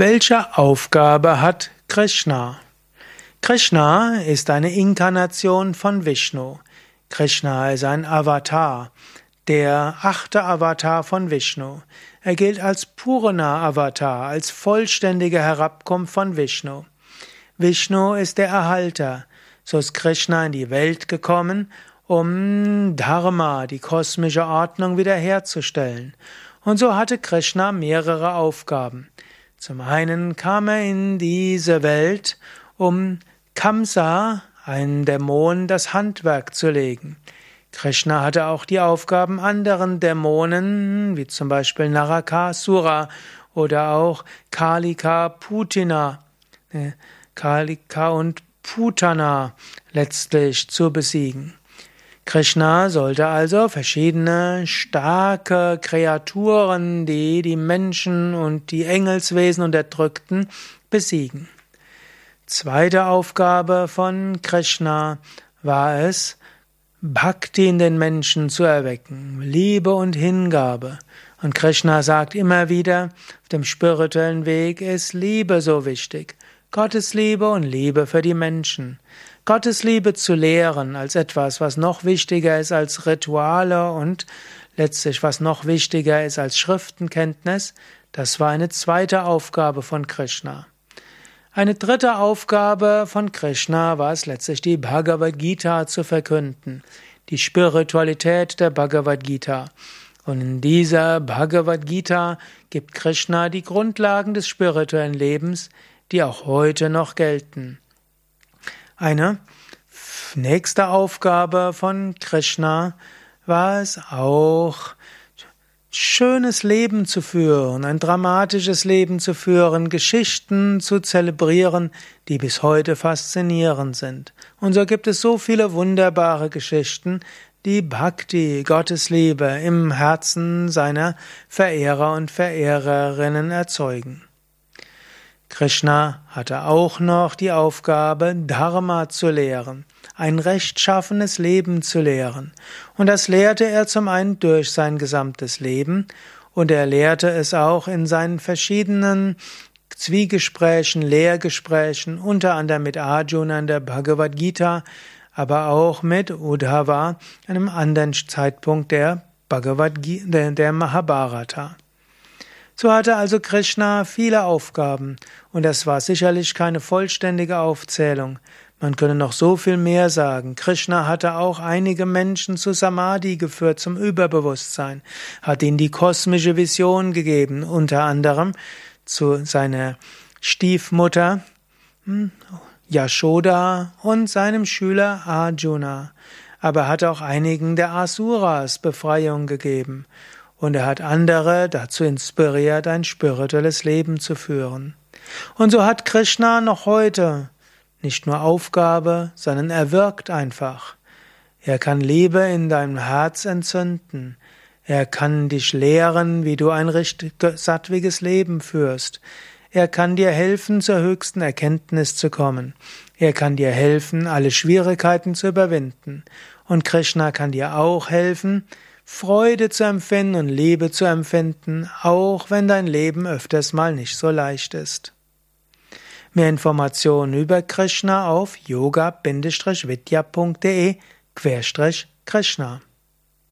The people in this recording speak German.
Welche Aufgabe hat Krishna? Krishna ist eine Inkarnation von Vishnu. Krishna ist ein Avatar, der achte Avatar von Vishnu. Er gilt als Purana-Avatar, als vollständige Herabkunft von Vishnu. Vishnu ist der Erhalter. So ist Krishna in die Welt gekommen, um Dharma, die kosmische Ordnung, wiederherzustellen. Und so hatte Krishna mehrere Aufgaben. Zum einen kam er in diese Welt, um Kamsa, einen Dämon, das Handwerk zu legen. Krishna hatte auch die Aufgaben anderen Dämonen, wie zum Beispiel Narakasura oder auch Kalika Putina, äh, Kalika und Putana letztlich zu besiegen. Krishna sollte also verschiedene starke Kreaturen, die die Menschen und die Engelswesen unterdrückten, besiegen. Zweite Aufgabe von Krishna war es, Bhakti in den Menschen zu erwecken, Liebe und Hingabe. Und Krishna sagt immer wieder, auf dem spirituellen Weg ist Liebe so wichtig. Gottes Liebe und Liebe für die Menschen. Gottes Liebe zu lehren als etwas, was noch wichtiger ist als Rituale und letztlich was noch wichtiger ist als Schriftenkenntnis, das war eine zweite Aufgabe von Krishna. Eine dritte Aufgabe von Krishna war es letztlich die Bhagavad Gita zu verkünden, die Spiritualität der Bhagavad Gita. Und in dieser Bhagavad Gita gibt Krishna die Grundlagen des spirituellen Lebens, die auch heute noch gelten. Eine nächste Aufgabe von Krishna war es auch, schönes Leben zu führen, ein dramatisches Leben zu führen, Geschichten zu zelebrieren, die bis heute faszinierend sind. Und so gibt es so viele wunderbare Geschichten, die Bhakti, Gottesliebe, im Herzen seiner Verehrer und Verehrerinnen erzeugen. Krishna hatte auch noch die Aufgabe, Dharma zu lehren, ein rechtschaffenes Leben zu lehren. Und das lehrte er zum einen durch sein gesamtes Leben und er lehrte es auch in seinen verschiedenen Zwiegesprächen, Lehrgesprächen, unter anderem mit Arjuna in der Bhagavad Gita, aber auch mit Uddhava, einem anderen Zeitpunkt der Bhagavad Gita, der Mahabharata. So hatte also Krishna viele Aufgaben, und das war sicherlich keine vollständige Aufzählung. Man könne noch so viel mehr sagen. Krishna hatte auch einige Menschen zu Samadhi geführt, zum Überbewusstsein, hat ihnen die kosmische Vision gegeben, unter anderem zu seiner Stiefmutter hm, Yashoda und seinem Schüler Arjuna. Aber er hat auch einigen der Asuras Befreiung gegeben und er hat andere dazu inspiriert, ein spirituelles Leben zu führen. Und so hat Krishna noch heute nicht nur Aufgabe, sondern er wirkt einfach. Er kann Liebe in deinem Herz entzünden. Er kann dich lehren, wie du ein richtig sattwiges Leben führst. Er kann dir helfen, zur höchsten Erkenntnis zu kommen. Er kann dir helfen, alle Schwierigkeiten zu überwinden. Und Krishna kann dir auch helfen, Freude zu empfinden und Liebe zu empfinden, auch wenn dein Leben öfters mal nicht so leicht ist. Mehr Informationen über Krishna auf yoga-vidya.de Krishna